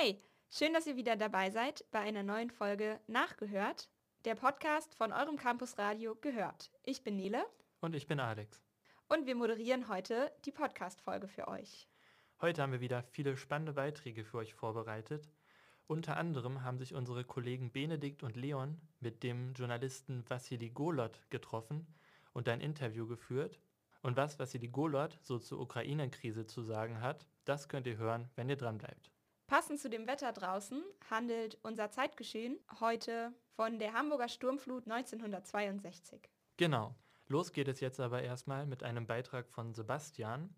Hey, schön, dass ihr wieder dabei seid bei einer neuen Folge Nachgehört, der Podcast von eurem Campusradio Gehört. Ich bin Nele. Und ich bin Alex. Und wir moderieren heute die Podcast-Folge für euch. Heute haben wir wieder viele spannende Beiträge für euch vorbereitet. Unter anderem haben sich unsere Kollegen Benedikt und Leon mit dem Journalisten Vassili Golot getroffen und ein Interview geführt. Und was Vassili Golot so zur Ukraine-Krise zu sagen hat, das könnt ihr hören, wenn ihr dranbleibt. Passend zu dem Wetter draußen handelt unser Zeitgeschehen heute von der Hamburger Sturmflut 1962. Genau. Los geht es jetzt aber erstmal mit einem Beitrag von Sebastian.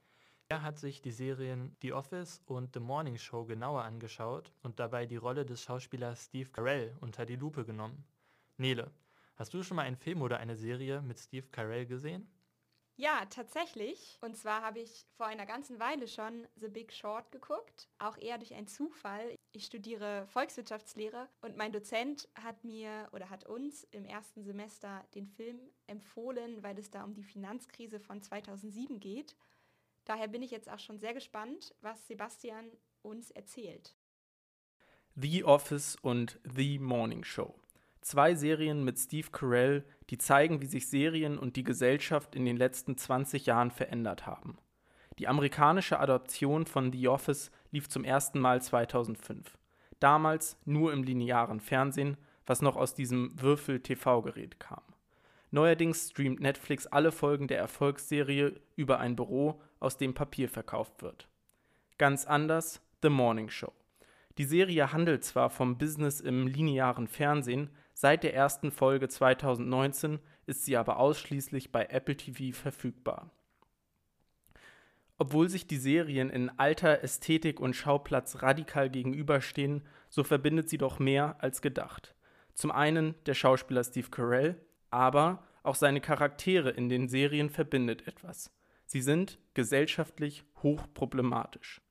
Er hat sich die Serien The Office und The Morning Show genauer angeschaut und dabei die Rolle des Schauspielers Steve Carell unter die Lupe genommen. Nele, hast du schon mal einen Film oder eine Serie mit Steve Carell gesehen? Ja, tatsächlich. Und zwar habe ich vor einer ganzen Weile schon The Big Short geguckt, auch eher durch einen Zufall. Ich studiere Volkswirtschaftslehre und mein Dozent hat mir oder hat uns im ersten Semester den Film empfohlen, weil es da um die Finanzkrise von 2007 geht. Daher bin ich jetzt auch schon sehr gespannt, was Sebastian uns erzählt. The Office und The Morning Show. Zwei Serien mit Steve Carell, die zeigen, wie sich Serien und die Gesellschaft in den letzten 20 Jahren verändert haben. Die amerikanische Adaption von The Office lief zum ersten Mal 2005. Damals nur im linearen Fernsehen, was noch aus diesem Würfel-TV-Gerät kam. Neuerdings streamt Netflix alle Folgen der Erfolgsserie über ein Büro, aus dem Papier verkauft wird. Ganz anders The Morning Show. Die Serie handelt zwar vom Business im linearen Fernsehen, Seit der ersten Folge 2019 ist sie aber ausschließlich bei Apple TV verfügbar. Obwohl sich die Serien in Alter, Ästhetik und Schauplatz radikal gegenüberstehen, so verbindet sie doch mehr als gedacht. Zum einen der Schauspieler Steve Carell, aber auch seine Charaktere in den Serien verbindet etwas. Sie sind gesellschaftlich hochproblematisch.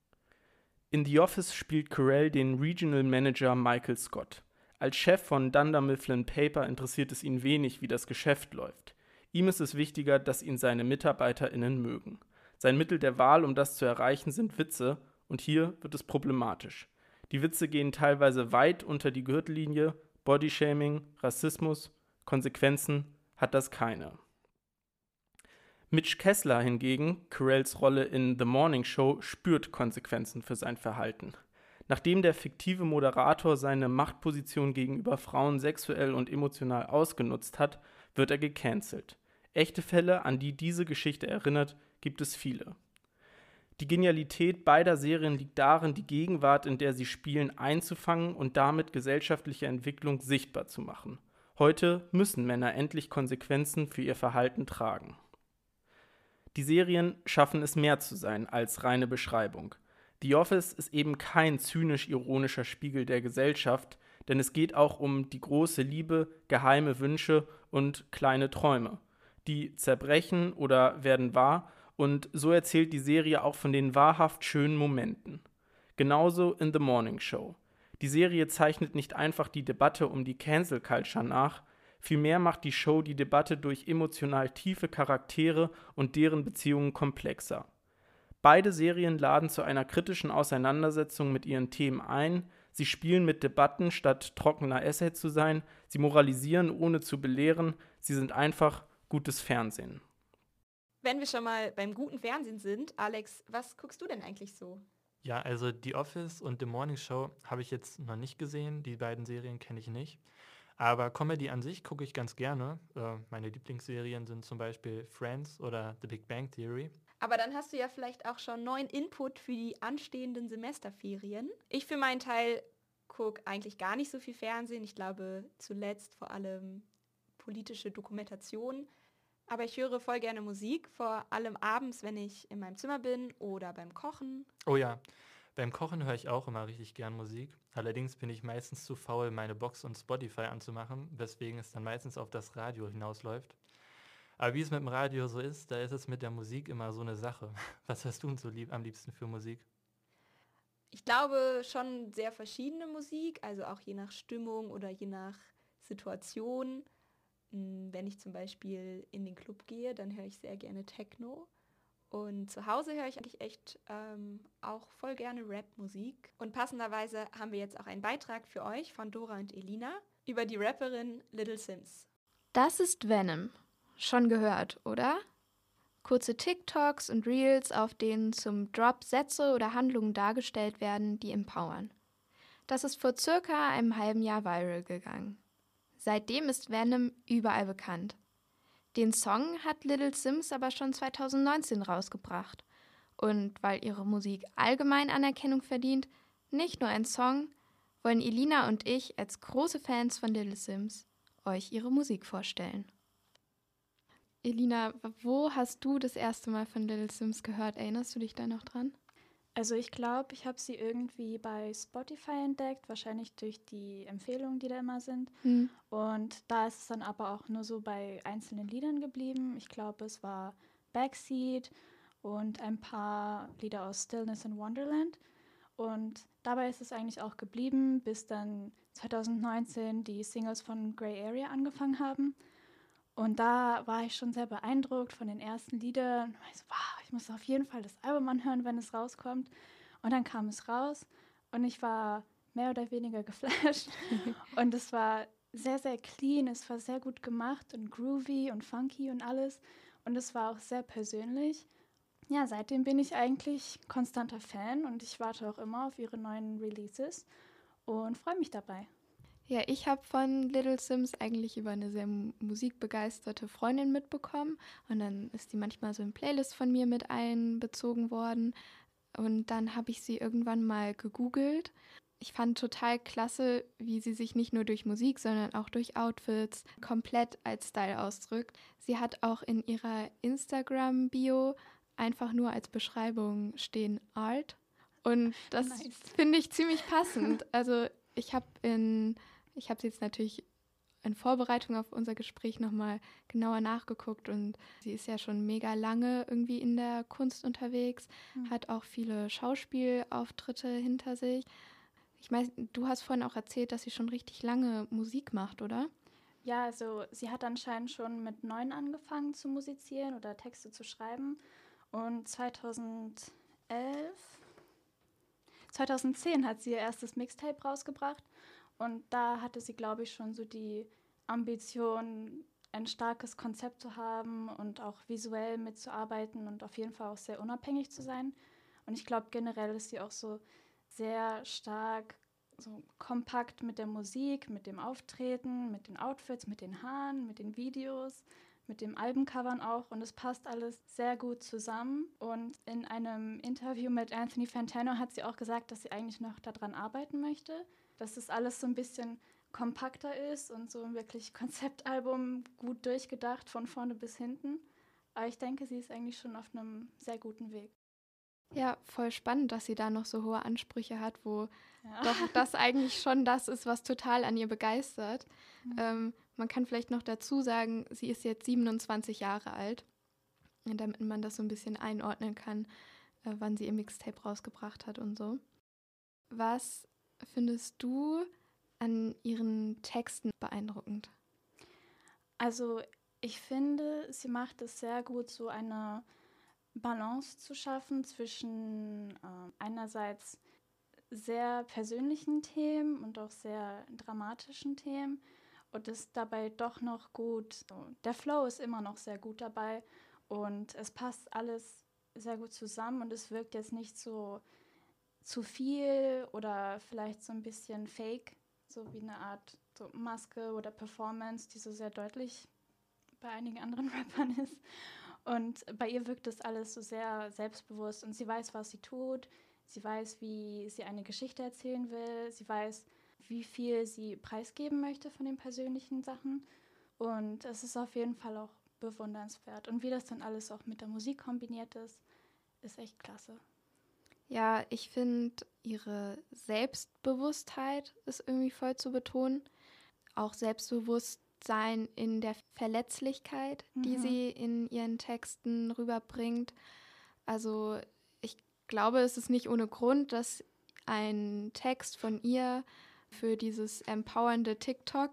In The Office spielt Carell den Regional Manager Michael Scott. Als Chef von Dunder Mifflin Paper interessiert es ihn wenig, wie das Geschäft läuft. Ihm ist es wichtiger, dass ihn seine MitarbeiterInnen mögen. Sein Mittel der Wahl, um das zu erreichen, sind Witze, und hier wird es problematisch. Die Witze gehen teilweise weit unter die Gürtellinie, Bodyshaming, Rassismus, Konsequenzen hat das keine. Mitch Kessler hingegen, Carells Rolle in The Morning Show, spürt Konsequenzen für sein Verhalten. Nachdem der fiktive Moderator seine Machtposition gegenüber Frauen sexuell und emotional ausgenutzt hat, wird er gecancelt. Echte Fälle, an die diese Geschichte erinnert, gibt es viele. Die Genialität beider Serien liegt darin, die Gegenwart, in der sie spielen, einzufangen und damit gesellschaftliche Entwicklung sichtbar zu machen. Heute müssen Männer endlich Konsequenzen für ihr Verhalten tragen. Die Serien schaffen es mehr zu sein als reine Beschreibung. The Office ist eben kein zynisch-ironischer Spiegel der Gesellschaft, denn es geht auch um die große Liebe, geheime Wünsche und kleine Träume. Die zerbrechen oder werden wahr und so erzählt die Serie auch von den wahrhaft schönen Momenten. Genauso in The Morning Show. Die Serie zeichnet nicht einfach die Debatte um die Cancel Culture nach, vielmehr macht die Show die Debatte durch emotional tiefe Charaktere und deren Beziehungen komplexer. Beide Serien laden zu einer kritischen Auseinandersetzung mit ihren Themen ein, sie spielen mit Debatten, statt trockener Essay zu sein, sie moralisieren, ohne zu belehren, sie sind einfach gutes Fernsehen. Wenn wir schon mal beim guten Fernsehen sind, Alex, was guckst du denn eigentlich so? Ja, also The Office und The Morning Show habe ich jetzt noch nicht gesehen. Die beiden Serien kenne ich nicht. Aber Comedy an sich gucke ich ganz gerne. Äh, meine Lieblingsserien sind zum Beispiel Friends oder The Big Bang Theory. Aber dann hast du ja vielleicht auch schon neuen Input für die anstehenden Semesterferien. Ich für meinen Teil gucke eigentlich gar nicht so viel Fernsehen. Ich glaube zuletzt vor allem politische Dokumentation. Aber ich höre voll gerne Musik, vor allem abends, wenn ich in meinem Zimmer bin oder beim Kochen. Oh ja, beim Kochen höre ich auch immer richtig gern Musik. Allerdings bin ich meistens zu faul, meine Box und Spotify anzumachen, weswegen es dann meistens auf das Radio hinausläuft. Aber wie es mit dem Radio so ist, da ist es mit der Musik immer so eine Sache. Was hörst du denn so lieb, am liebsten für Musik? Ich glaube schon sehr verschiedene Musik, also auch je nach Stimmung oder je nach Situation. Hm, wenn ich zum Beispiel in den Club gehe, dann höre ich sehr gerne Techno. Und zu Hause höre ich eigentlich echt ähm, auch voll gerne Rap-Musik. Und passenderweise haben wir jetzt auch einen Beitrag für euch von Dora und Elina über die Rapperin Little Sims. Das ist Venom. Schon gehört, oder? Kurze TikToks und Reels, auf denen zum Drop Sätze oder Handlungen dargestellt werden, die empowern. Das ist vor circa einem halben Jahr viral gegangen. Seitdem ist Venom überall bekannt. Den Song hat Little Sims aber schon 2019 rausgebracht. Und weil ihre Musik allgemein Anerkennung verdient, nicht nur ein Song, wollen Elina und ich als große Fans von Little Sims euch ihre Musik vorstellen. Elina, wo hast du das erste Mal von Little Sims gehört? Erinnerst du dich da noch dran? Also ich glaube, ich habe sie irgendwie bei Spotify entdeckt, wahrscheinlich durch die Empfehlungen, die da immer sind. Hm. Und da ist es dann aber auch nur so bei einzelnen Liedern geblieben. Ich glaube, es war Backseat und ein paar Lieder aus Stillness in Wonderland. Und dabei ist es eigentlich auch geblieben, bis dann 2019 die Singles von Grey Area angefangen haben. Und da war ich schon sehr beeindruckt von den ersten Liedern. Ich, so, wow, ich muss auf jeden Fall das Album anhören, wenn es rauskommt. Und dann kam es raus und ich war mehr oder weniger geflasht. und es war sehr, sehr clean, es war sehr gut gemacht und groovy und funky und alles. Und es war auch sehr persönlich. Ja, seitdem bin ich eigentlich konstanter Fan und ich warte auch immer auf ihre neuen Releases und freue mich dabei. Ja, ich habe von Little Sims eigentlich über eine sehr musikbegeisterte Freundin mitbekommen und dann ist die manchmal so in Playlists von mir mit einbezogen worden und dann habe ich sie irgendwann mal gegoogelt. Ich fand total klasse, wie sie sich nicht nur durch Musik, sondern auch durch Outfits komplett als Style ausdrückt. Sie hat auch in ihrer Instagram-Bio einfach nur als Beschreibung stehen Art. Und das nice. finde ich ziemlich passend. Also ich habe in ich habe sie jetzt natürlich in Vorbereitung auf unser Gespräch nochmal genauer nachgeguckt und sie ist ja schon mega lange irgendwie in der Kunst unterwegs, mhm. hat auch viele Schauspielauftritte hinter sich. Ich meine, du hast vorhin auch erzählt, dass sie schon richtig lange Musik macht, oder? Ja, also sie hat anscheinend schon mit neun angefangen zu musizieren oder Texte zu schreiben und 2011, 2010 hat sie ihr erstes Mixtape rausgebracht und da hatte sie, glaube ich, schon so die Ambition, ein starkes Konzept zu haben und auch visuell mitzuarbeiten und auf jeden Fall auch sehr unabhängig zu sein. Und ich glaube, generell ist sie auch so sehr stark, so kompakt mit der Musik, mit dem Auftreten, mit den Outfits, mit den Haaren, mit den Videos, mit dem Albencovern auch. Und es passt alles sehr gut zusammen. Und in einem Interview mit Anthony Fantano hat sie auch gesagt, dass sie eigentlich noch daran arbeiten möchte dass das alles so ein bisschen kompakter ist und so ein wirklich Konzeptalbum gut durchgedacht von vorne bis hinten. Aber ich denke, sie ist eigentlich schon auf einem sehr guten Weg. Ja, voll spannend, dass sie da noch so hohe Ansprüche hat, wo ja. doch das eigentlich schon das ist, was total an ihr begeistert. Mhm. Ähm, man kann vielleicht noch dazu sagen, sie ist jetzt 27 Jahre alt, damit man das so ein bisschen einordnen kann, äh, wann sie ihr Mixtape rausgebracht hat und so. Was findest du an ihren Texten beeindruckend? Also ich finde, sie macht es sehr gut, so eine Balance zu schaffen zwischen äh, einerseits sehr persönlichen Themen und auch sehr dramatischen Themen und ist dabei doch noch gut. Der Flow ist immer noch sehr gut dabei und es passt alles sehr gut zusammen und es wirkt jetzt nicht so zu viel oder vielleicht so ein bisschen fake, so wie eine Art so Maske oder Performance, die so sehr deutlich bei einigen anderen Rappern ist. Und bei ihr wirkt das alles so sehr selbstbewusst und sie weiß, was sie tut. Sie weiß, wie sie eine Geschichte erzählen will. Sie weiß, wie viel sie preisgeben möchte von den persönlichen Sachen. Und es ist auf jeden Fall auch bewundernswert. Und wie das dann alles auch mit der Musik kombiniert ist, ist echt klasse. Ja, ich finde, ihre Selbstbewusstheit ist irgendwie voll zu betonen. Auch Selbstbewusstsein in der Verletzlichkeit, mhm. die sie in ihren Texten rüberbringt. Also ich glaube, es ist nicht ohne Grund, dass ein Text von ihr für dieses empowernde TikTok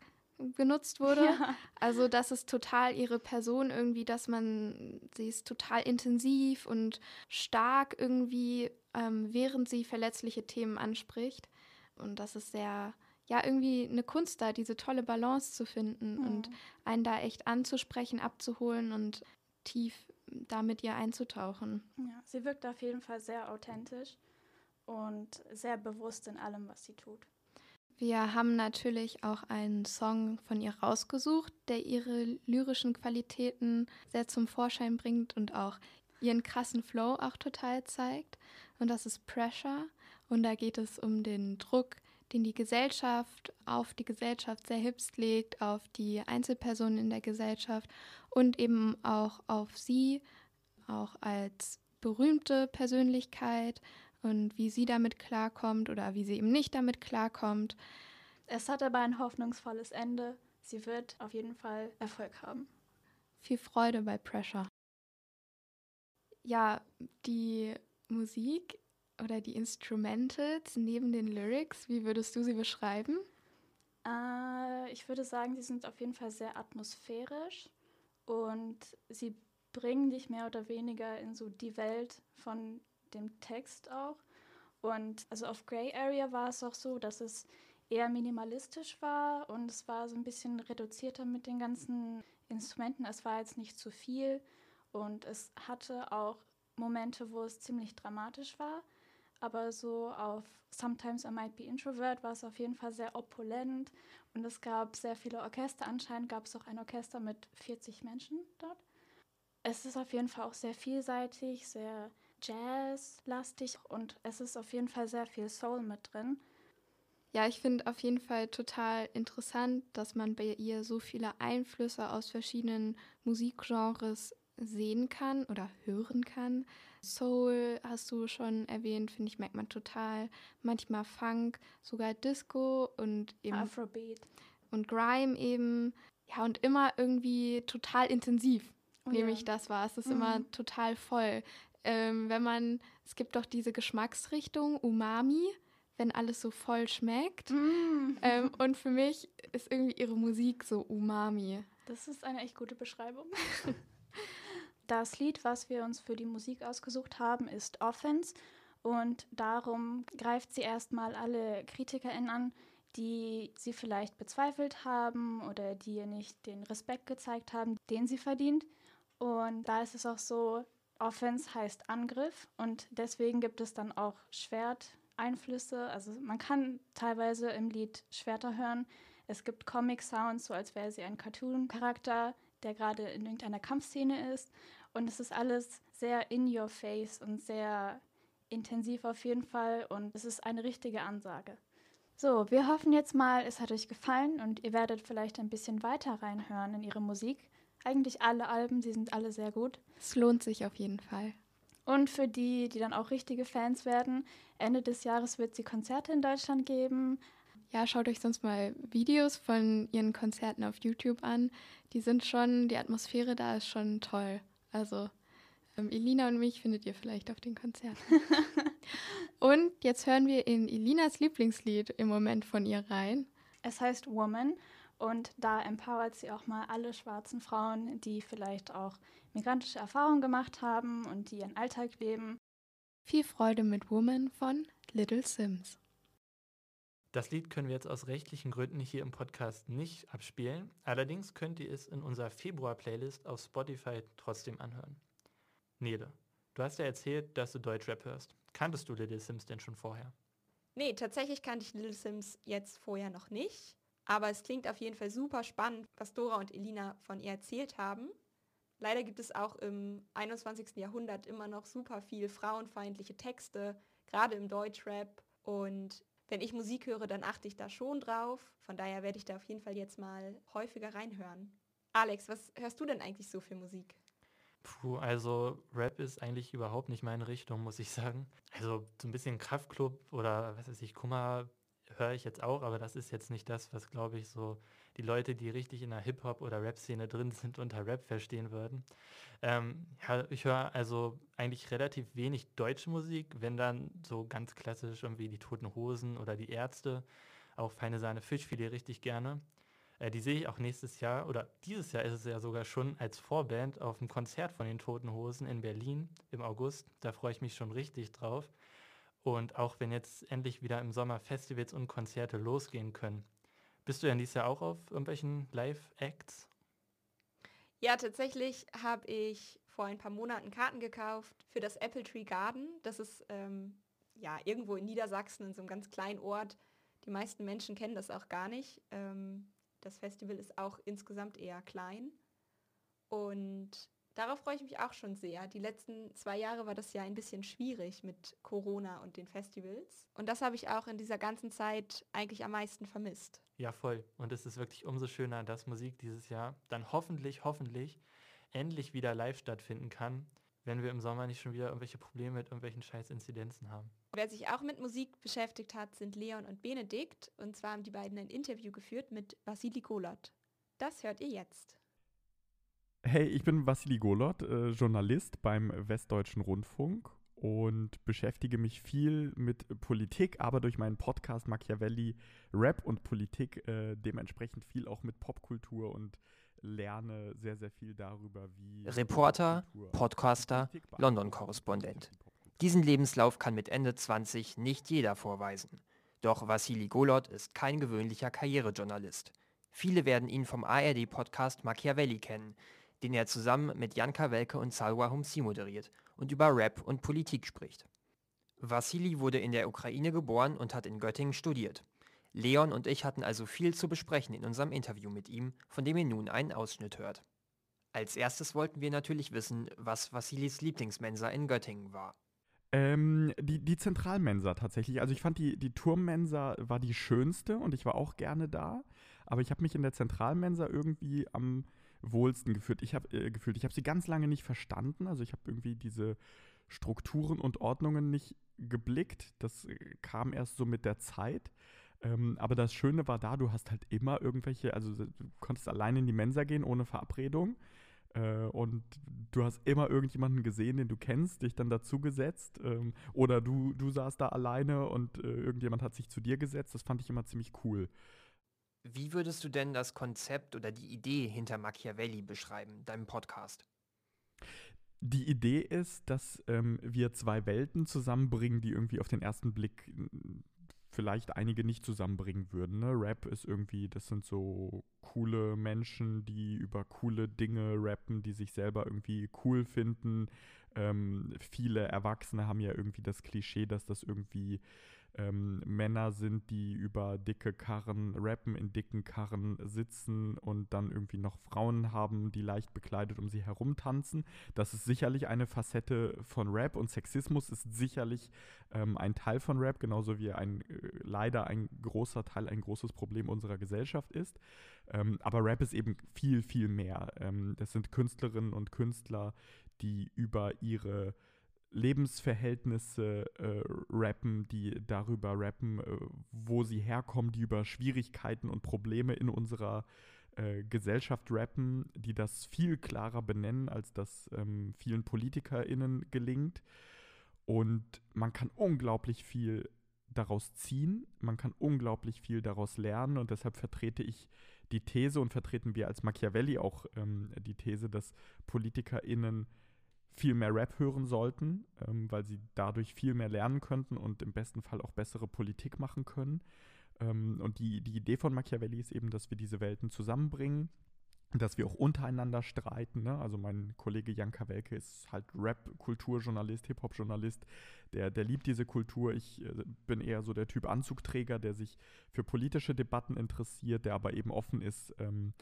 genutzt wurde. Ja. Also das ist total ihre Person irgendwie, dass man, sie ist total intensiv und stark irgendwie, ähm, während sie verletzliche Themen anspricht. Und das ist sehr, ja, irgendwie eine Kunst da, diese tolle Balance zu finden Mhm. und einen da echt anzusprechen, abzuholen und tief da mit ihr einzutauchen. Ja, sie wirkt auf jeden Fall sehr authentisch und sehr bewusst in allem, was sie tut. Wir haben natürlich auch einen Song von ihr rausgesucht, der ihre lyrischen Qualitäten sehr zum Vorschein bringt und auch ihren krassen Flow auch total zeigt. Und das ist Pressure. Und da geht es um den Druck, den die Gesellschaft auf die Gesellschaft sehr hipst legt, auf die Einzelpersonen in der Gesellschaft und eben auch auf sie, auch als berühmte Persönlichkeit und wie sie damit klarkommt oder wie sie eben nicht damit klarkommt. Es hat aber ein hoffnungsvolles Ende. Sie wird auf jeden Fall Erfolg haben. Viel Freude bei Pressure. Ja, die Musik oder die Instrumentals neben den Lyrics, wie würdest du sie beschreiben? Äh, ich würde sagen, sie sind auf jeden Fall sehr atmosphärisch und sie bringen dich mehr oder weniger in so die Welt von dem Text auch. Und also auf Grey Area war es auch so, dass es eher minimalistisch war und es war so ein bisschen reduzierter mit den ganzen Instrumenten. Es war jetzt nicht zu viel und es hatte auch Momente, wo es ziemlich dramatisch war. Aber so auf Sometimes I Might Be Introvert war es auf jeden Fall sehr opulent und es gab sehr viele Orchester. Anscheinend gab es auch ein Orchester mit 40 Menschen dort. Es ist auf jeden Fall auch sehr vielseitig, sehr jazzlastig und es ist auf jeden Fall sehr viel Soul mit drin. Ja, ich finde auf jeden Fall total interessant, dass man bei ihr so viele Einflüsse aus verschiedenen Musikgenres sehen kann oder hören kann. Soul hast du schon erwähnt, finde ich, merkt man total. Manchmal Funk, sogar Disco und eben Afrobeat. und Grime eben. Ja, und immer irgendwie total intensiv, Oh nehme ja. ich das wahr. Es ist Mhm. immer total voll. Ähm, wenn man, es gibt doch diese Geschmacksrichtung Umami, wenn alles so voll schmeckt. Mm. Ähm, und für mich ist irgendwie ihre Musik so Umami. Das ist eine echt gute Beschreibung. Das Lied, was wir uns für die Musik ausgesucht haben, ist Offense. Und darum greift sie erstmal alle KritikerInnen an, die sie vielleicht bezweifelt haben oder die ihr nicht den Respekt gezeigt haben, den sie verdient. Und da ist es auch so, Offense heißt Angriff und deswegen gibt es dann auch Schwerteinflüsse. Also man kann teilweise im Lied Schwerter hören. Es gibt Comic-Sounds, so als wäre sie ein Cartoon-Charakter, der gerade in irgendeiner Kampfszene ist. Und es ist alles sehr in your face und sehr intensiv auf jeden Fall. Und es ist eine richtige Ansage. So, wir hoffen jetzt mal, es hat euch gefallen und ihr werdet vielleicht ein bisschen weiter reinhören in ihre Musik. Eigentlich alle Alben, sie sind alle sehr gut. Es lohnt sich auf jeden Fall. Und für die, die dann auch richtige Fans werden, Ende des Jahres wird sie Konzerte in Deutschland geben. Ja, schaut euch sonst mal Videos von ihren Konzerten auf YouTube an. Die sind schon, die Atmosphäre da ist schon toll. Also ähm, Elina und mich findet ihr vielleicht auf den Konzerten. und jetzt hören wir in Elinas Lieblingslied im Moment von ihr rein. Es heißt Woman und da empowert sie auch mal alle schwarzen Frauen, die vielleicht auch migrantische Erfahrungen gemacht haben und die ihren Alltag leben. Viel Freude mit Woman von Little Sims. Das Lied können wir jetzt aus rechtlichen Gründen hier im Podcast nicht abspielen. Allerdings könnt ihr es in unserer Februar-Playlist auf Spotify trotzdem anhören. Nele, du hast ja erzählt, dass du Deutschrap hörst. Kanntest du Little Sims denn schon vorher? Nee, tatsächlich kannte ich Little Sims jetzt vorher noch nicht. Aber es klingt auf jeden Fall super spannend, was Dora und Elina von ihr erzählt haben. Leider gibt es auch im 21. Jahrhundert immer noch super viel frauenfeindliche Texte, gerade im Deutschrap. Und wenn ich Musik höre, dann achte ich da schon drauf. Von daher werde ich da auf jeden Fall jetzt mal häufiger reinhören. Alex, was hörst du denn eigentlich so für Musik? Puh, also Rap ist eigentlich überhaupt nicht meine Richtung, muss ich sagen. Also so ein bisschen Kraftklub oder was weiß ich, Kummer höre ich jetzt auch, aber das ist jetzt nicht das, was glaube ich so die Leute, die richtig in der Hip-Hop oder Rap-Szene drin sind, unter Rap verstehen würden. Ähm, ich höre also eigentlich relativ wenig deutsche Musik, wenn dann so ganz klassisch irgendwie die Toten Hosen oder die Ärzte, auch Feine Sahne Fischfilet richtig gerne. Äh, die sehe ich auch nächstes Jahr, oder dieses Jahr ist es ja sogar schon als Vorband auf dem Konzert von den Toten Hosen in Berlin im August. Da freue ich mich schon richtig drauf. Und auch wenn jetzt endlich wieder im Sommer Festivals und Konzerte losgehen können. Bist du ja dieses Jahr auch auf irgendwelchen Live-Acts? Ja, tatsächlich habe ich vor ein paar Monaten Karten gekauft für das Apple Tree Garden. Das ist ähm, ja irgendwo in Niedersachsen in so einem ganz kleinen Ort. Die meisten Menschen kennen das auch gar nicht. Ähm, das Festival ist auch insgesamt eher klein. Und darauf freue ich mich auch schon sehr. Die letzten zwei Jahre war das ja ein bisschen schwierig mit Corona und den Festivals. Und das habe ich auch in dieser ganzen Zeit eigentlich am meisten vermisst. Ja, voll. Und es ist wirklich umso schöner, dass Musik dieses Jahr dann hoffentlich, hoffentlich endlich wieder live stattfinden kann, wenn wir im Sommer nicht schon wieder irgendwelche Probleme mit irgendwelchen scheiß Inzidenzen haben. Wer sich auch mit Musik beschäftigt hat, sind Leon und Benedikt. Und zwar haben die beiden ein Interview geführt mit Vassili Golot. Das hört ihr jetzt. Hey, ich bin Vassili Golot, äh, Journalist beim Westdeutschen Rundfunk und beschäftige mich viel mit Politik, aber durch meinen Podcast Machiavelli Rap und Politik äh, dementsprechend viel auch mit Popkultur und lerne sehr, sehr viel darüber, wie. Reporter, Podcaster, London-Korrespondent. Diesen Lebenslauf kann mit Ende 20 nicht jeder vorweisen. Doch Vassili Golot ist kein gewöhnlicher Karrierejournalist. Viele werden ihn vom ARD-Podcast Machiavelli kennen, den er zusammen mit Janka Welke und Salwa Humsi moderiert und über Rap und Politik spricht. Vassili wurde in der Ukraine geboren und hat in Göttingen studiert. Leon und ich hatten also viel zu besprechen in unserem Interview mit ihm, von dem ihr nun einen Ausschnitt hört. Als erstes wollten wir natürlich wissen, was Vassilis Lieblingsmensa in Göttingen war. Ähm, die, die Zentralmensa tatsächlich. Also ich fand die, die Turmmensa war die schönste und ich war auch gerne da. Aber ich habe mich in der Zentralmensa irgendwie am wohlsten gefühlt. Ich habe äh, gefühlt, ich habe sie ganz lange nicht verstanden. Also ich habe irgendwie diese Strukturen und Ordnungen nicht geblickt. Das äh, kam erst so mit der Zeit. Ähm, aber das Schöne war da, du hast halt immer irgendwelche, also du konntest alleine in die Mensa gehen ohne Verabredung. Äh, und du hast immer irgendjemanden gesehen, den du kennst, dich dann dazugesetzt. Ähm, oder du, du saßt da alleine und äh, irgendjemand hat sich zu dir gesetzt. Das fand ich immer ziemlich cool. Wie würdest du denn das Konzept oder die Idee hinter Machiavelli beschreiben, deinem Podcast? Die Idee ist, dass ähm, wir zwei Welten zusammenbringen, die irgendwie auf den ersten Blick vielleicht einige nicht zusammenbringen würden. Ne? Rap ist irgendwie, das sind so coole Menschen, die über coole Dinge rappen, die sich selber irgendwie cool finden. Ähm, viele Erwachsene haben ja irgendwie das Klischee, dass das irgendwie ähm, Männer sind, die über dicke Karren rappen, in dicken Karren sitzen und dann irgendwie noch Frauen haben, die leicht bekleidet um sie herum tanzen. Das ist sicherlich eine Facette von Rap und Sexismus ist sicherlich ähm, ein Teil von Rap, genauso wie ein äh, leider ein großer Teil, ein großes Problem unserer Gesellschaft ist. Ähm, aber Rap ist eben viel, viel mehr. Ähm, das sind Künstlerinnen und Künstler, die über ihre Lebensverhältnisse äh, rappen, die darüber rappen, äh, wo sie herkommen, die über Schwierigkeiten und Probleme in unserer äh, Gesellschaft rappen, die das viel klarer benennen, als das ähm, vielen PolitikerInnen gelingt. Und man kann unglaublich viel daraus ziehen, man kann unglaublich viel daraus lernen und deshalb vertrete ich die These und vertreten wir als Machiavelli auch ähm, die These, dass PolitikerInnen viel mehr Rap hören sollten, ähm, weil sie dadurch viel mehr lernen könnten und im besten Fall auch bessere Politik machen können. Ähm, und die, die Idee von Machiavelli ist eben, dass wir diese Welten zusammenbringen, dass wir auch untereinander streiten. Ne? Also mein Kollege Jan Kawelke ist halt Rap-Kulturjournalist, Hip-Hop-Journalist, der, der liebt diese Kultur. Ich äh, bin eher so der Typ Anzugträger, der sich für politische Debatten interessiert, der aber eben offen ist, ähm,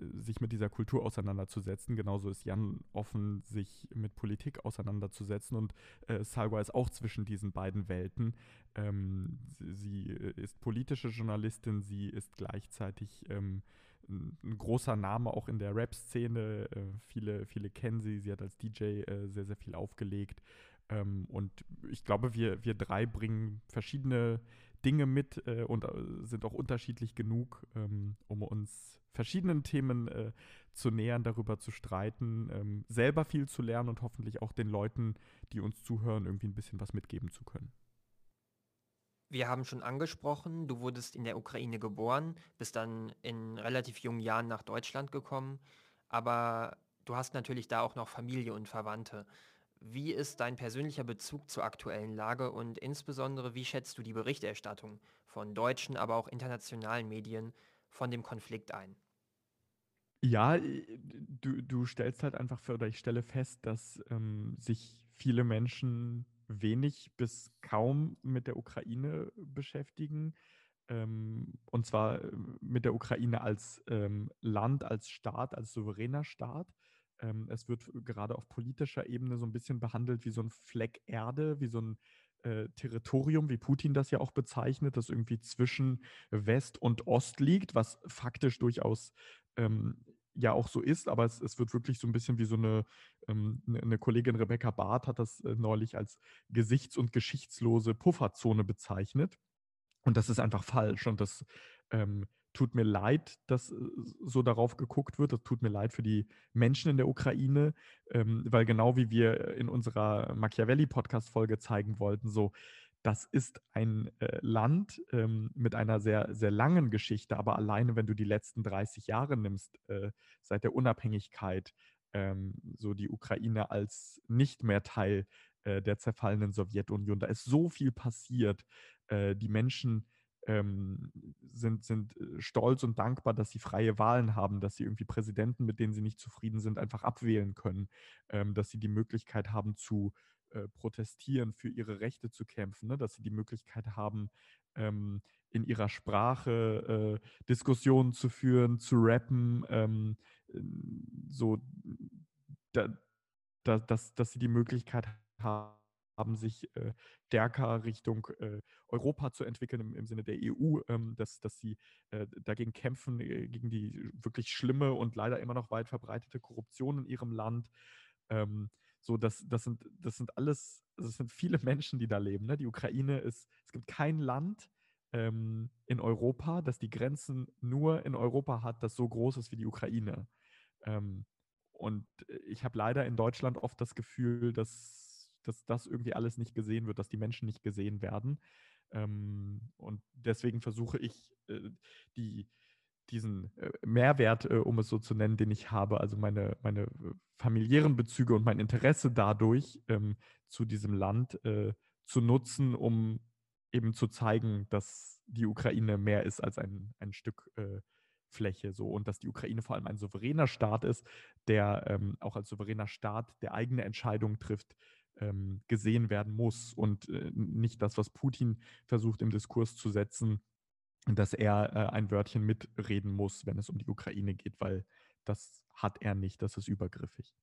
sich mit dieser Kultur auseinanderzusetzen. Genauso ist Jan offen, sich mit Politik auseinanderzusetzen. Und äh, Salwa ist auch zwischen diesen beiden Welten. Ähm, sie, sie, ist politische Journalistin, sie ist gleichzeitig ähm, ein großer Name auch in der Rap-Szene. Äh, viele, viele kennen sie. Sie hat als DJ äh, sehr, sehr viel aufgelegt. Ähm, und ich glaube, wir, wir drei bringen verschiedene Dinge mit äh, und äh, sind auch unterschiedlich genug, ähm, um uns verschiedenen Themen äh, zu nähern, darüber zu streiten, ähm, selber viel zu lernen und hoffentlich auch den Leuten, die uns zuhören, irgendwie ein bisschen was mitgeben zu können. Wir haben schon angesprochen, du wurdest in der Ukraine geboren, bist dann in relativ jungen Jahren nach Deutschland gekommen, aber du hast natürlich da auch noch Familie und Verwandte. Wie ist dein persönlicher Bezug zur aktuellen Lage und insbesondere wie schätzt du die Berichterstattung von deutschen, aber auch internationalen Medien von dem Konflikt ein? Ja, du, du stellst halt einfach, oder ich stelle fest, dass ähm, sich viele Menschen wenig bis kaum mit der Ukraine beschäftigen. Ähm, und zwar äh, mit der Ukraine als ähm, Land, als Staat, als souveräner Staat. Ähm, es wird gerade auf politischer Ebene so ein bisschen behandelt wie so ein Fleck Erde, wie so ein äh, Territorium, wie Putin das ja auch bezeichnet, das irgendwie zwischen West und Ost liegt, was faktisch durchaus ähm, ja auch so ist, aber es, es, wird wirklich so ein bisschen wie so eine, ähm, eine ne Kollegin Rebecca Barth hat das äh, neulich als gesichts- und geschichtslose Pufferzone bezeichnet. Und das ist einfach falsch. Und das ähm, tut mir leid, dass äh, so darauf geguckt wird. Das tut mir leid für die Menschen in der Ukraine, ähm, weil genau wie wir in unserer Machiavelli-Podcast-Folge zeigen wollten, so das ist ein äh, Land ähm, mit einer sehr, sehr langen Geschichte, aber alleine, wenn du die letzten 30 Jahre nimmst, äh, seit der Unabhängigkeit, ähm, so die Ukraine als nicht mehr Teil äh, der zerfallenen Sowjetunion, da ist so viel passiert. Äh, die Menschen ähm, sind, sind äh, stolz und dankbar, dass sie freie Wahlen haben, dass sie irgendwie Präsidenten, mit denen sie nicht zufrieden sind, einfach abwählen können, ähm, dass sie die Möglichkeit haben zu äh, protestieren, für ihre Rechte zu kämpfen, ne? dass sie die Möglichkeit haben, ähm, in ihrer Sprache äh, Diskussionen zu führen, zu rappen, ähm, so, da, da, dass, dass sie die Möglichkeit haben, sich äh, stärker Richtung äh, Europa zu entwickeln im, im Sinne der EU, ähm, dass, dass sie äh, dagegen kämpfen, äh, gegen die wirklich schlimme und leider immer noch weit verbreitete Korruption in ihrem Land. Ähm, so, das, das, sind, das sind alles, das sind viele Menschen, die da leben. Ne? Die Ukraine ist, es gibt kein Land ähm, in Europa, das die Grenzen nur in Europa hat, das so groß ist wie die Ukraine. Ähm, und ich habe leider in Deutschland oft das Gefühl, dass, dass das irgendwie alles nicht gesehen wird, dass die Menschen nicht gesehen werden. Ähm, und deswegen versuche ich, äh, die, diesen äh, Mehrwert, äh, um es so zu nennen, den ich habe, also meine, meine äh, familiären Bezüge und mein Interesse dadurch ähm, zu diesem Land äh, zu nutzen, um eben zu zeigen, dass die Ukraine mehr ist als ein, ein Stück äh, Fläche so und dass die Ukraine vor allem ein souveräner Staat ist, der ähm, auch als souveräner Staat der eigene Entscheidungen trifft, ähm, gesehen werden muss und äh, nicht das, was Putin versucht im Diskurs zu setzen, dass er äh, ein Wörtchen mitreden muss, wenn es um die Ukraine geht, weil das hat er nicht, das ist übergriffig.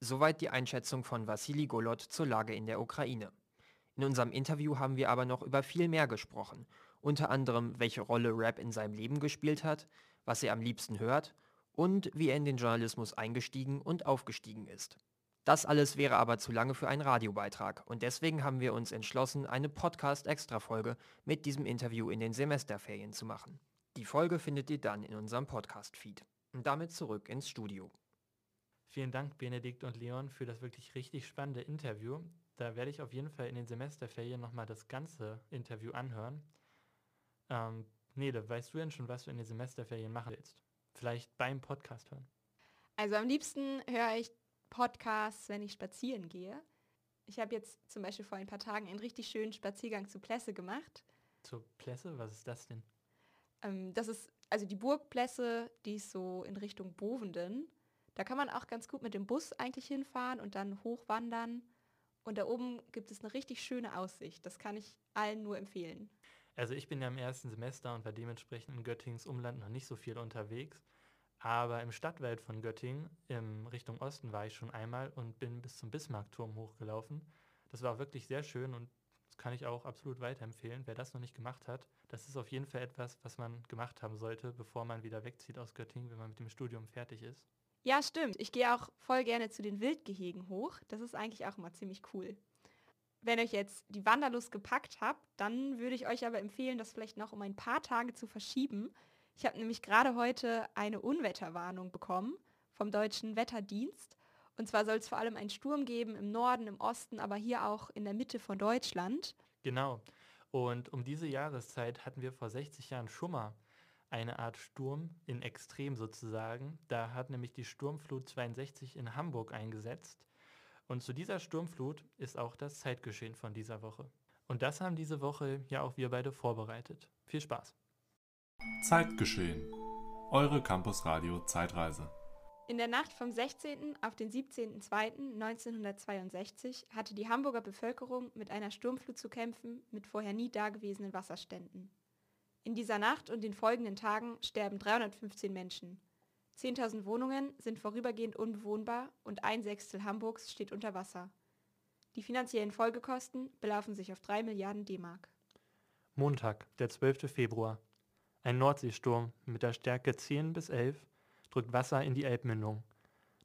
Soweit die Einschätzung von Vassili Golot zur Lage in der Ukraine. In unserem Interview haben wir aber noch über viel mehr gesprochen, unter anderem welche Rolle Rap in seinem Leben gespielt hat, was er am liebsten hört und wie er in den Journalismus eingestiegen und aufgestiegen ist. Das alles wäre aber zu lange für einen Radiobeitrag und deswegen haben wir uns entschlossen, eine Podcast-Extra-Folge mit diesem Interview in den Semesterferien zu machen. Die Folge findet ihr dann in unserem Podcast-Feed. Und damit zurück ins Studio. Vielen Dank, Benedikt und Leon, für das wirklich richtig spannende Interview. Da werde ich auf jeden Fall in den Semesterferien nochmal das ganze Interview anhören. Ähm, Nele, weißt du denn schon, was du in den Semesterferien machen willst? Vielleicht beim Podcast hören. Also am liebsten höre ich Podcasts, wenn ich spazieren gehe. Ich habe jetzt zum Beispiel vor ein paar Tagen einen richtig schönen Spaziergang zu Plässe gemacht. Zur Plässe? Was ist das denn? Ähm, das ist also die Burgplässe, die ist so in Richtung Bovenden. Da kann man auch ganz gut mit dem Bus eigentlich hinfahren und dann hochwandern. Und da oben gibt es eine richtig schöne Aussicht. Das kann ich allen nur empfehlen. Also ich bin ja im ersten Semester und war dementsprechend in Göttingens Umland noch nicht so viel unterwegs. Aber im Stadtwald von Göttingen, in Richtung Osten, war ich schon einmal und bin bis zum Bismarckturm hochgelaufen. Das war wirklich sehr schön und das kann ich auch absolut weiterempfehlen. Wer das noch nicht gemacht hat, das ist auf jeden Fall etwas, was man gemacht haben sollte, bevor man wieder wegzieht aus Göttingen, wenn man mit dem Studium fertig ist. Ja, stimmt. Ich gehe auch voll gerne zu den Wildgehegen hoch. Das ist eigentlich auch immer ziemlich cool. Wenn euch jetzt die Wanderlust gepackt habt, dann würde ich euch aber empfehlen, das vielleicht noch um ein paar Tage zu verschieben, ich habe nämlich gerade heute eine Unwetterwarnung bekommen vom deutschen Wetterdienst. Und zwar soll es vor allem einen Sturm geben im Norden, im Osten, aber hier auch in der Mitte von Deutschland. Genau. Und um diese Jahreszeit hatten wir vor 60 Jahren schon mal eine Art Sturm in Extrem sozusagen. Da hat nämlich die Sturmflut 62 in Hamburg eingesetzt. Und zu dieser Sturmflut ist auch das Zeitgeschehen von dieser Woche. Und das haben diese Woche ja auch wir beide vorbereitet. Viel Spaß. Zeitgeschehen. Eure Campusradio Zeitreise. In der Nacht vom 16. auf den 17.02.1962 hatte die Hamburger Bevölkerung mit einer Sturmflut zu kämpfen mit vorher nie dagewesenen Wasserständen. In dieser Nacht und den folgenden Tagen sterben 315 Menschen. 10.000 Wohnungen sind vorübergehend unbewohnbar und ein Sechstel Hamburgs steht unter Wasser. Die finanziellen Folgekosten belaufen sich auf 3 Milliarden D-Mark. Montag, der 12. Februar. Ein Nordseesturm mit der Stärke 10 bis 11 drückt Wasser in die Elbmündung.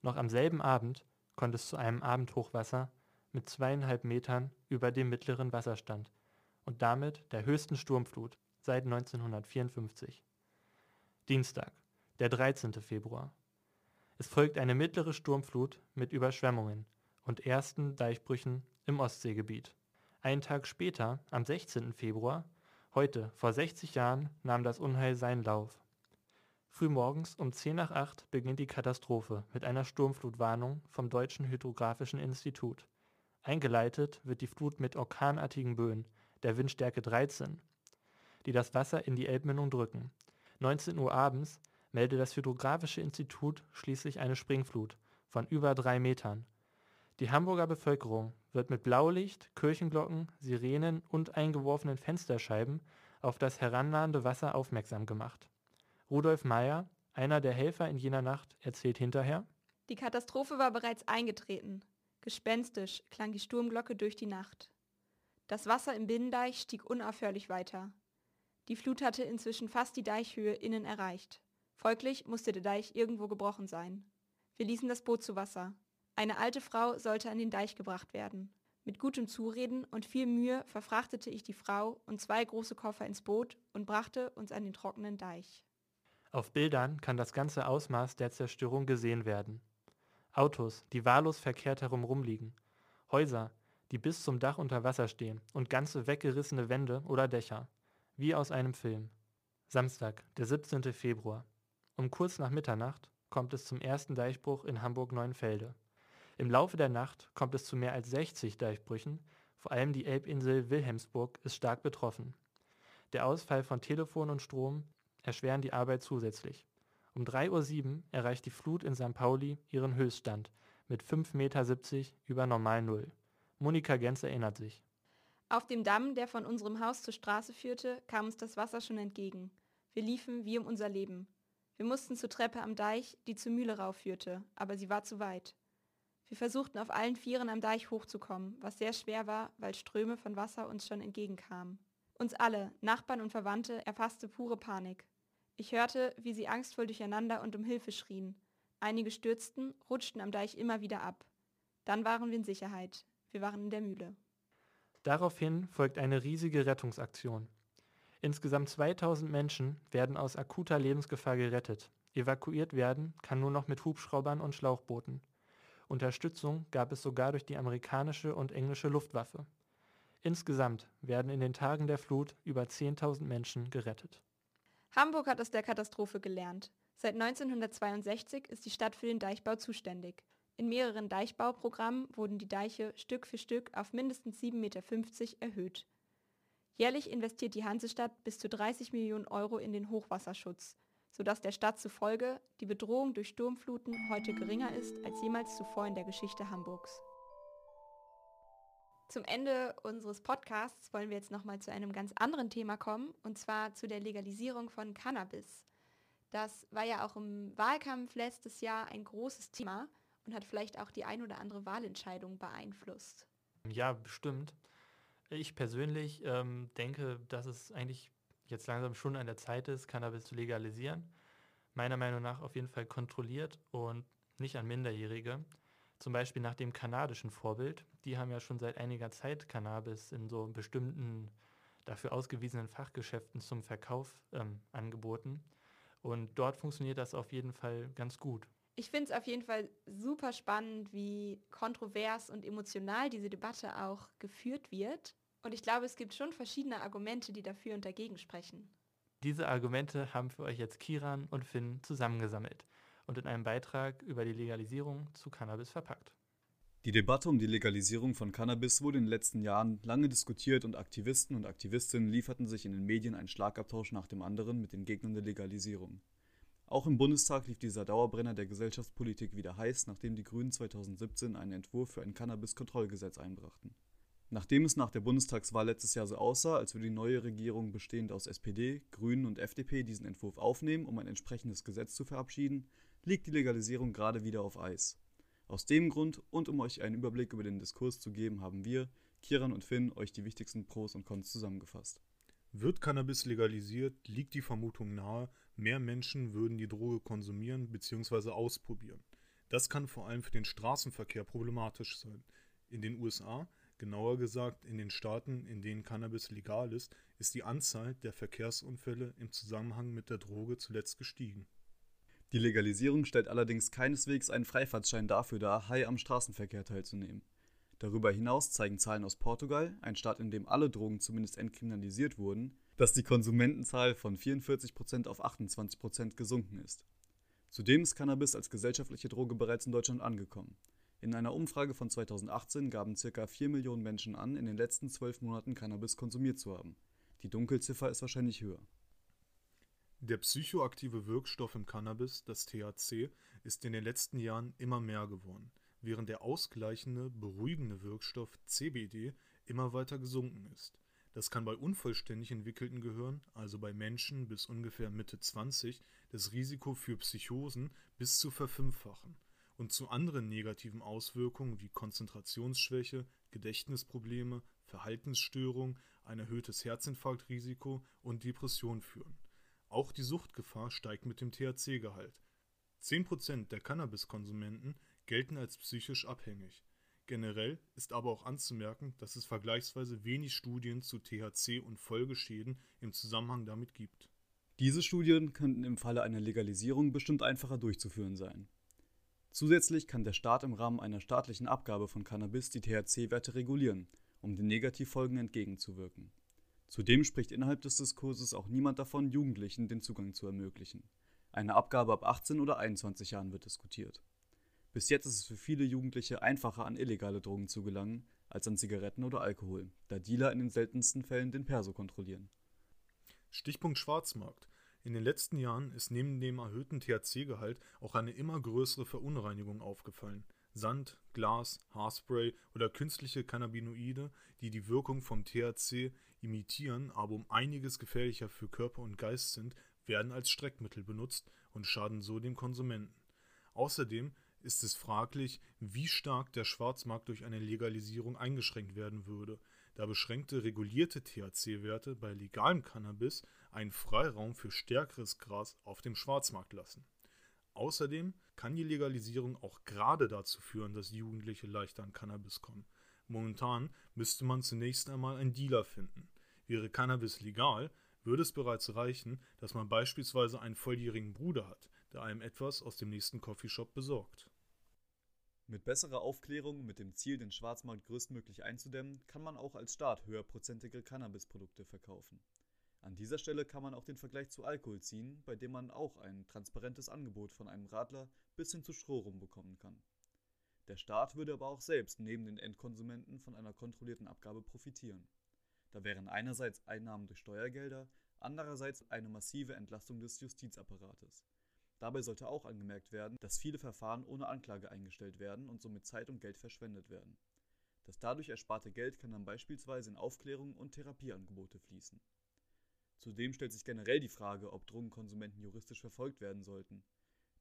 Noch am selben Abend kommt es zu einem Abendhochwasser mit zweieinhalb Metern über dem mittleren Wasserstand und damit der höchsten Sturmflut seit 1954. Dienstag, der 13. Februar. Es folgt eine mittlere Sturmflut mit Überschwemmungen und ersten Deichbrüchen im Ostseegebiet. Einen Tag später, am 16. Februar, heute vor 60 Jahren, nahm das Unheil seinen Lauf. Frühmorgens um 10 nach 8 beginnt die Katastrophe mit einer Sturmflutwarnung vom Deutschen Hydrographischen Institut. Eingeleitet wird die Flut mit orkanartigen Böen der Windstärke 13 die das Wasser in die Elbmündung drücken. 19 Uhr abends meldet das Hydrographische Institut schließlich eine Springflut von über drei Metern. Die Hamburger Bevölkerung wird mit Blaulicht, Kirchenglocken, Sirenen und eingeworfenen Fensterscheiben auf das herannahende Wasser aufmerksam gemacht. Rudolf Meyer, einer der Helfer in jener Nacht, erzählt hinterher, Die Katastrophe war bereits eingetreten. Gespenstisch klang die Sturmglocke durch die Nacht. Das Wasser im Binnendeich stieg unaufhörlich weiter. Die Flut hatte inzwischen fast die Deichhöhe innen erreicht. Folglich musste der Deich irgendwo gebrochen sein. Wir ließen das Boot zu Wasser. Eine alte Frau sollte an den Deich gebracht werden. Mit gutem Zureden und viel Mühe verfrachtete ich die Frau und zwei große Koffer ins Boot und brachte uns an den trockenen Deich. Auf Bildern kann das ganze Ausmaß der Zerstörung gesehen werden. Autos, die wahllos verkehrt herum rumliegen. Häuser, die bis zum Dach unter Wasser stehen und ganze weggerissene Wände oder Dächer. Wie aus einem Film. Samstag, der 17. Februar. Um kurz nach Mitternacht kommt es zum ersten Deichbruch in Hamburg-Neuenfelde. Im Laufe der Nacht kommt es zu mehr als 60 Deichbrüchen, vor allem die Elbinsel Wilhelmsburg ist stark betroffen. Der Ausfall von Telefon und Strom erschweren die Arbeit zusätzlich. Um 3.07 Uhr erreicht die Flut in St. Pauli ihren Höchststand mit 5,70 Meter über Normal Null. Monika Gens erinnert sich. Auf dem Damm, der von unserem Haus zur Straße führte, kam uns das Wasser schon entgegen. Wir liefen wie um unser Leben. Wir mussten zur Treppe am Deich, die zur Mühle raufführte, aber sie war zu weit. Wir versuchten auf allen Vieren am Deich hochzukommen, was sehr schwer war, weil Ströme von Wasser uns schon entgegenkamen. Uns alle, Nachbarn und Verwandte, erfasste pure Panik. Ich hörte, wie sie angstvoll durcheinander und um Hilfe schrien. Einige stürzten, rutschten am Deich immer wieder ab. Dann waren wir in Sicherheit. Wir waren in der Mühle. Daraufhin folgt eine riesige Rettungsaktion. Insgesamt 2000 Menschen werden aus akuter Lebensgefahr gerettet. Evakuiert werden kann nur noch mit Hubschraubern und Schlauchbooten. Unterstützung gab es sogar durch die amerikanische und englische Luftwaffe. Insgesamt werden in den Tagen der Flut über 10.000 Menschen gerettet. Hamburg hat aus der Katastrophe gelernt. Seit 1962 ist die Stadt für den Deichbau zuständig. In mehreren Deichbauprogrammen wurden die Deiche Stück für Stück auf mindestens 7,50 Meter erhöht. Jährlich investiert die Hansestadt bis zu 30 Millionen Euro in den Hochwasserschutz, sodass der Stadt zufolge die Bedrohung durch Sturmfluten heute geringer ist als jemals zuvor in der Geschichte Hamburgs. Zum Ende unseres Podcasts wollen wir jetzt nochmal zu einem ganz anderen Thema kommen, und zwar zu der Legalisierung von Cannabis. Das war ja auch im Wahlkampf letztes Jahr ein großes Thema und hat vielleicht auch die ein oder andere Wahlentscheidung beeinflusst. Ja, bestimmt. Ich persönlich ähm, denke, dass es eigentlich jetzt langsam schon an der Zeit ist, Cannabis zu legalisieren. Meiner Meinung nach auf jeden Fall kontrolliert und nicht an Minderjährige. Zum Beispiel nach dem kanadischen Vorbild. Die haben ja schon seit einiger Zeit Cannabis in so bestimmten dafür ausgewiesenen Fachgeschäften zum Verkauf ähm, angeboten. Und dort funktioniert das auf jeden Fall ganz gut. Ich finde es auf jeden Fall super spannend, wie kontrovers und emotional diese Debatte auch geführt wird. Und ich glaube, es gibt schon verschiedene Argumente, die dafür und dagegen sprechen. Diese Argumente haben für euch jetzt Kiran und Finn zusammengesammelt und in einem Beitrag über die Legalisierung zu Cannabis verpackt. Die Debatte um die Legalisierung von Cannabis wurde in den letzten Jahren lange diskutiert und Aktivisten und Aktivistinnen lieferten sich in den Medien einen Schlagabtausch nach dem anderen mit den Gegnern der Legalisierung. Auch im Bundestag lief dieser Dauerbrenner der Gesellschaftspolitik wieder heiß, nachdem die Grünen 2017 einen Entwurf für ein Cannabis-Kontrollgesetz einbrachten. Nachdem es nach der Bundestagswahl letztes Jahr so aussah, als würde die neue Regierung bestehend aus SPD, Grünen und FDP diesen Entwurf aufnehmen, um ein entsprechendes Gesetz zu verabschieden, liegt die Legalisierung gerade wieder auf Eis. Aus dem Grund und um euch einen Überblick über den Diskurs zu geben, haben wir, Kiran und Finn, euch die wichtigsten Pros und Cons zusammengefasst. Wird Cannabis legalisiert, liegt die Vermutung nahe, mehr Menschen würden die Droge konsumieren bzw. ausprobieren. Das kann vor allem für den Straßenverkehr problematisch sein. In den USA, genauer gesagt in den Staaten, in denen Cannabis legal ist, ist die Anzahl der Verkehrsunfälle im Zusammenhang mit der Droge zuletzt gestiegen. Die Legalisierung stellt allerdings keineswegs einen Freifahrtschein dafür dar, high am Straßenverkehr teilzunehmen. Darüber hinaus zeigen Zahlen aus Portugal, ein Staat, in dem alle Drogen zumindest entkriminalisiert wurden, dass die Konsumentenzahl von 44% auf 28% gesunken ist. Zudem ist Cannabis als gesellschaftliche Droge bereits in Deutschland angekommen. In einer Umfrage von 2018 gaben ca. 4 Millionen Menschen an, in den letzten zwölf Monaten Cannabis konsumiert zu haben. Die Dunkelziffer ist wahrscheinlich höher. Der psychoaktive Wirkstoff im Cannabis, das THC, ist in den letzten Jahren immer mehr geworden, während der ausgleichende, beruhigende Wirkstoff CBD immer weiter gesunken ist. Das kann bei unvollständig entwickelten Gehirn, also bei Menschen bis ungefähr Mitte 20, das Risiko für Psychosen bis zu verfünffachen und zu anderen negativen Auswirkungen wie Konzentrationsschwäche, Gedächtnisprobleme, Verhaltensstörungen, ein erhöhtes Herzinfarktrisiko und Depression führen auch die Suchtgefahr steigt mit dem THC-Gehalt. 10% der Cannabiskonsumenten gelten als psychisch abhängig. Generell ist aber auch anzumerken, dass es vergleichsweise wenig Studien zu THC und Folgeschäden im Zusammenhang damit gibt. Diese Studien könnten im Falle einer Legalisierung bestimmt einfacher durchzuführen sein. Zusätzlich kann der Staat im Rahmen einer staatlichen Abgabe von Cannabis die THC-Werte regulieren, um den Negativfolgen entgegenzuwirken. Zudem spricht innerhalb des Diskurses auch niemand davon, Jugendlichen den Zugang zu ermöglichen. Eine Abgabe ab 18 oder 21 Jahren wird diskutiert. Bis jetzt ist es für viele Jugendliche einfacher, an illegale Drogen zu gelangen, als an Zigaretten oder Alkohol, da Dealer in den seltensten Fällen den Perso kontrollieren. Stichpunkt Schwarzmarkt. In den letzten Jahren ist neben dem erhöhten THC-Gehalt auch eine immer größere Verunreinigung aufgefallen. Sand, Glas, Haarspray oder künstliche Cannabinoide, die die Wirkung vom THC imitieren, aber um einiges gefährlicher für Körper und Geist sind, werden als Streckmittel benutzt und schaden so dem Konsumenten. Außerdem ist es fraglich, wie stark der Schwarzmarkt durch eine Legalisierung eingeschränkt werden würde, da beschränkte regulierte THC-Werte bei legalem Cannabis einen Freiraum für stärkeres Gras auf dem Schwarzmarkt lassen. Außerdem kann die Legalisierung auch gerade dazu führen, dass Jugendliche leichter an Cannabis kommen. Momentan müsste man zunächst einmal einen Dealer finden. Wäre Cannabis legal, würde es bereits reichen, dass man beispielsweise einen volljährigen Bruder hat, der einem etwas aus dem nächsten Coffeeshop besorgt. Mit besserer Aufklärung mit dem Ziel, den Schwarzmarkt größtmöglich einzudämmen, kann man auch als Staat höherprozentige Cannabisprodukte verkaufen. An dieser Stelle kann man auch den Vergleich zu Alkohol ziehen, bei dem man auch ein transparentes Angebot von einem Radler bis hin zu Strohrum bekommen kann. Der Staat würde aber auch selbst neben den Endkonsumenten von einer kontrollierten Abgabe profitieren. Da wären einerseits Einnahmen durch Steuergelder, andererseits eine massive Entlastung des Justizapparates. Dabei sollte auch angemerkt werden, dass viele Verfahren ohne Anklage eingestellt werden und somit Zeit und Geld verschwendet werden. Das dadurch ersparte Geld kann dann beispielsweise in Aufklärung und Therapieangebote fließen. Zudem stellt sich generell die Frage, ob Drogenkonsumenten juristisch verfolgt werden sollten.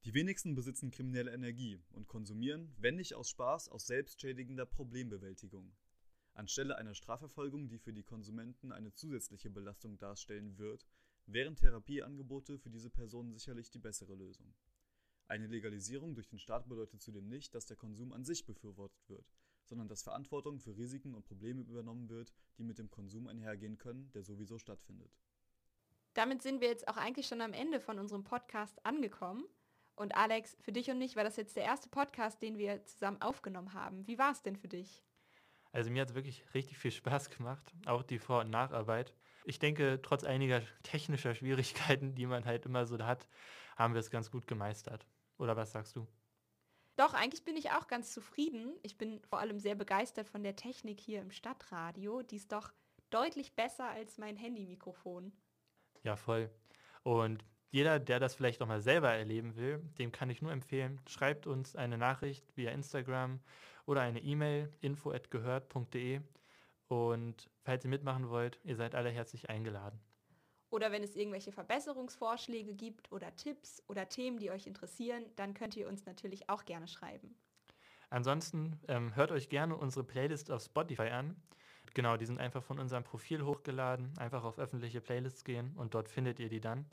Die wenigsten besitzen kriminelle Energie und konsumieren, wenn nicht aus Spaß, aus selbstschädigender Problembewältigung. Anstelle einer Strafverfolgung, die für die Konsumenten eine zusätzliche Belastung darstellen wird, wären Therapieangebote für diese Personen sicherlich die bessere Lösung. Eine Legalisierung durch den Staat bedeutet zudem nicht, dass der Konsum an sich befürwortet wird, sondern dass Verantwortung für Risiken und Probleme übernommen wird, die mit dem Konsum einhergehen können, der sowieso stattfindet. Damit sind wir jetzt auch eigentlich schon am Ende von unserem Podcast angekommen. Und Alex, für dich und mich war das jetzt der erste Podcast, den wir zusammen aufgenommen haben. Wie war es denn für dich? Also mir hat es wirklich richtig viel Spaß gemacht, auch die Vor- und Nacharbeit. Ich denke, trotz einiger technischer Schwierigkeiten, die man halt immer so hat, haben wir es ganz gut gemeistert. Oder was sagst du? Doch, eigentlich bin ich auch ganz zufrieden. Ich bin vor allem sehr begeistert von der Technik hier im Stadtradio. Die ist doch deutlich besser als mein Handymikrofon. Ja, voll. Und jeder, der das vielleicht auch mal selber erleben will, dem kann ich nur empfehlen, schreibt uns eine Nachricht via Instagram oder eine E-Mail info@gehört.de und falls ihr mitmachen wollt, ihr seid alle herzlich eingeladen. Oder wenn es irgendwelche Verbesserungsvorschläge gibt oder Tipps oder Themen, die euch interessieren, dann könnt ihr uns natürlich auch gerne schreiben. Ansonsten ähm, hört euch gerne unsere Playlist auf Spotify an. Genau, die sind einfach von unserem Profil hochgeladen. Einfach auf öffentliche Playlists gehen und dort findet ihr die dann.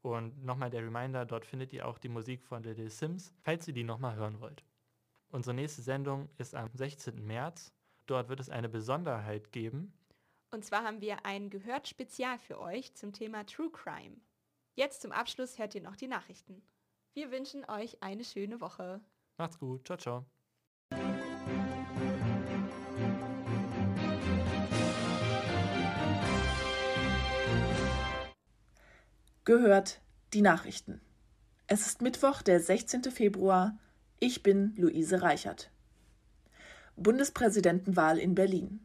Und nochmal der Reminder, dort findet ihr auch die Musik von Little Sims, falls ihr die nochmal hören wollt. Unsere nächste Sendung ist am 16. März. Dort wird es eine Besonderheit geben. Und zwar haben wir ein Gehört-Spezial für euch zum Thema True Crime. Jetzt zum Abschluss hört ihr noch die Nachrichten. Wir wünschen euch eine schöne Woche. Macht's gut. Ciao, ciao. Gehört die Nachrichten. Es ist Mittwoch, der 16. Februar. Ich bin Luise Reichert. Bundespräsidentenwahl in Berlin.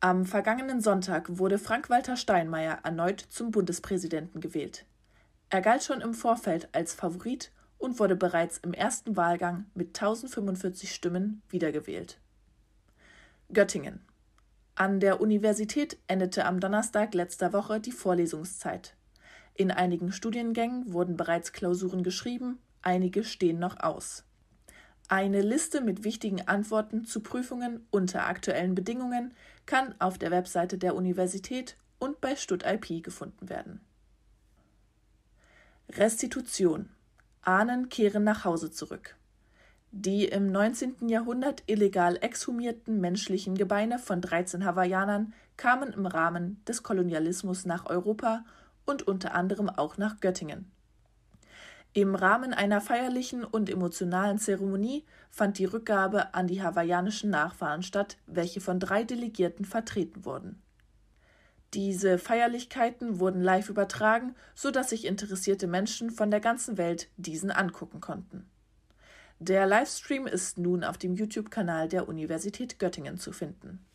Am vergangenen Sonntag wurde Frank-Walter Steinmeier erneut zum Bundespräsidenten gewählt. Er galt schon im Vorfeld als Favorit und wurde bereits im ersten Wahlgang mit 1045 Stimmen wiedergewählt. Göttingen. An der Universität endete am Donnerstag letzter Woche die Vorlesungszeit. In einigen Studiengängen wurden bereits Klausuren geschrieben, einige stehen noch aus. Eine Liste mit wichtigen Antworten zu Prüfungen unter aktuellen Bedingungen kann auf der Webseite der Universität und bei StudIP gefunden werden. Restitution. Ahnen kehren nach Hause zurück. Die im 19. Jahrhundert illegal exhumierten menschlichen Gebeine von 13 Hawaiianern kamen im Rahmen des Kolonialismus nach Europa und unter anderem auch nach Göttingen. Im Rahmen einer feierlichen und emotionalen Zeremonie fand die Rückgabe an die hawaiianischen Nachfahren statt, welche von drei Delegierten vertreten wurden. Diese Feierlichkeiten wurden live übertragen, so dass sich interessierte Menschen von der ganzen Welt diesen angucken konnten. Der Livestream ist nun auf dem YouTube-Kanal der Universität Göttingen zu finden.